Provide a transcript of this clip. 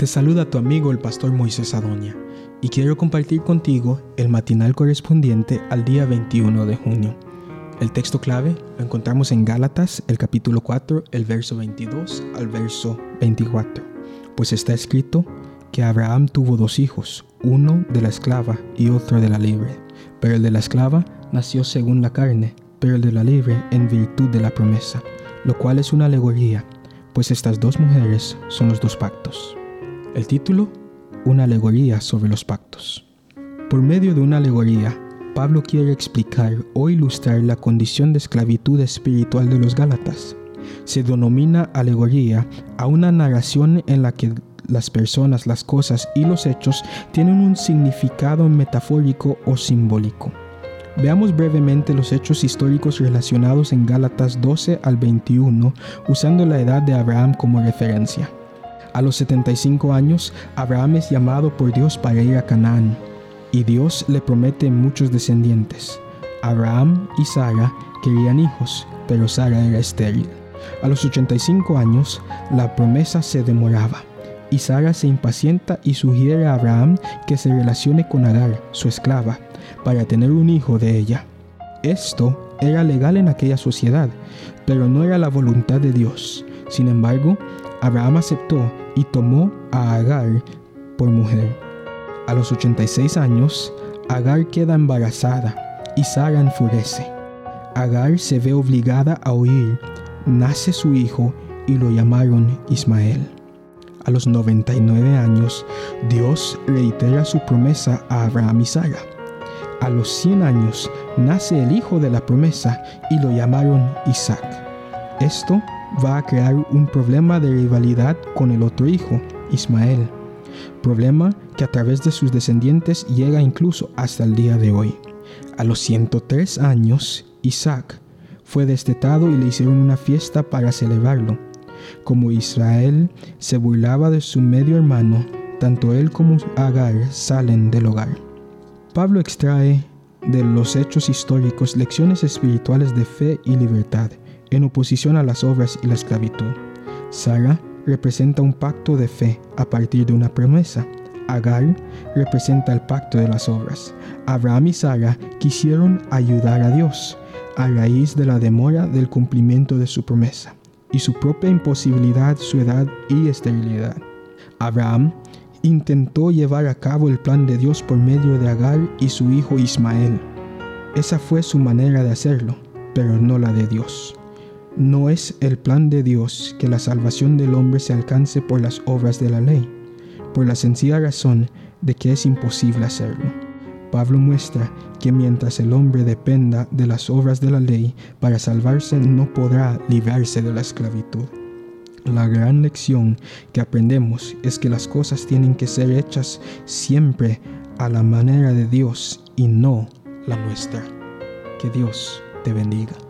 te saluda tu amigo el pastor Moisés Adonia y quiero compartir contigo el matinal correspondiente al día 21 de junio. El texto clave lo encontramos en Gálatas, el capítulo 4, el verso 22 al verso 24, pues está escrito que Abraham tuvo dos hijos, uno de la esclava y otro de la libre, pero el de la esclava nació según la carne, pero el de la libre en virtud de la promesa, lo cual es una alegoría, pues estas dos mujeres son los dos pactos. El título una alegoría sobre los pactos. Por medio de una alegoría, Pablo quiere explicar o ilustrar la condición de esclavitud espiritual de los Gálatas. Se denomina alegoría a una narración en la que las personas, las cosas y los hechos tienen un significado metafórico o simbólico. Veamos brevemente los hechos históricos relacionados en Gálatas 12 al 21 usando la edad de Abraham como referencia. A los 75 años, Abraham es llamado por Dios para ir a Canaán, y Dios le promete muchos descendientes. Abraham y Sara querían hijos, pero Sara era estéril. A los 85 años, la promesa se demoraba, y Sara se impacienta y sugiere a Abraham que se relacione con Agar, su esclava, para tener un hijo de ella. Esto era legal en aquella sociedad, pero no era la voluntad de Dios. Sin embargo, Abraham aceptó y tomó a Agar por mujer. A los 86 años, Agar queda embarazada y Sara enfurece. Agar se ve obligada a huir, nace su hijo y lo llamaron Ismael. A los 99 años, Dios reitera su promesa a Abraham y Sara. A los 100 años, nace el hijo de la promesa y lo llamaron Isaac. Esto va a crear un problema de rivalidad con el otro hijo, Ismael. Problema que a través de sus descendientes llega incluso hasta el día de hoy. A los 103 años, Isaac fue destetado y le hicieron una fiesta para celebrarlo. Como Israel se burlaba de su medio hermano, tanto él como Agar salen del hogar. Pablo extrae de los hechos históricos lecciones espirituales de fe y libertad en oposición a las obras y la esclavitud. Sara representa un pacto de fe a partir de una promesa. Agar representa el pacto de las obras. Abraham y Sara quisieron ayudar a Dios a raíz de la demora del cumplimiento de su promesa y su propia imposibilidad, su edad y esterilidad. Abraham intentó llevar a cabo el plan de Dios por medio de Agar y su hijo Ismael. Esa fue su manera de hacerlo, pero no la de Dios. No es el plan de Dios que la salvación del hombre se alcance por las obras de la ley, por la sencilla razón de que es imposible hacerlo. Pablo muestra que mientras el hombre dependa de las obras de la ley para salvarse, no podrá librarse de la esclavitud. La gran lección que aprendemos es que las cosas tienen que ser hechas siempre a la manera de Dios y no la nuestra. Que Dios te bendiga.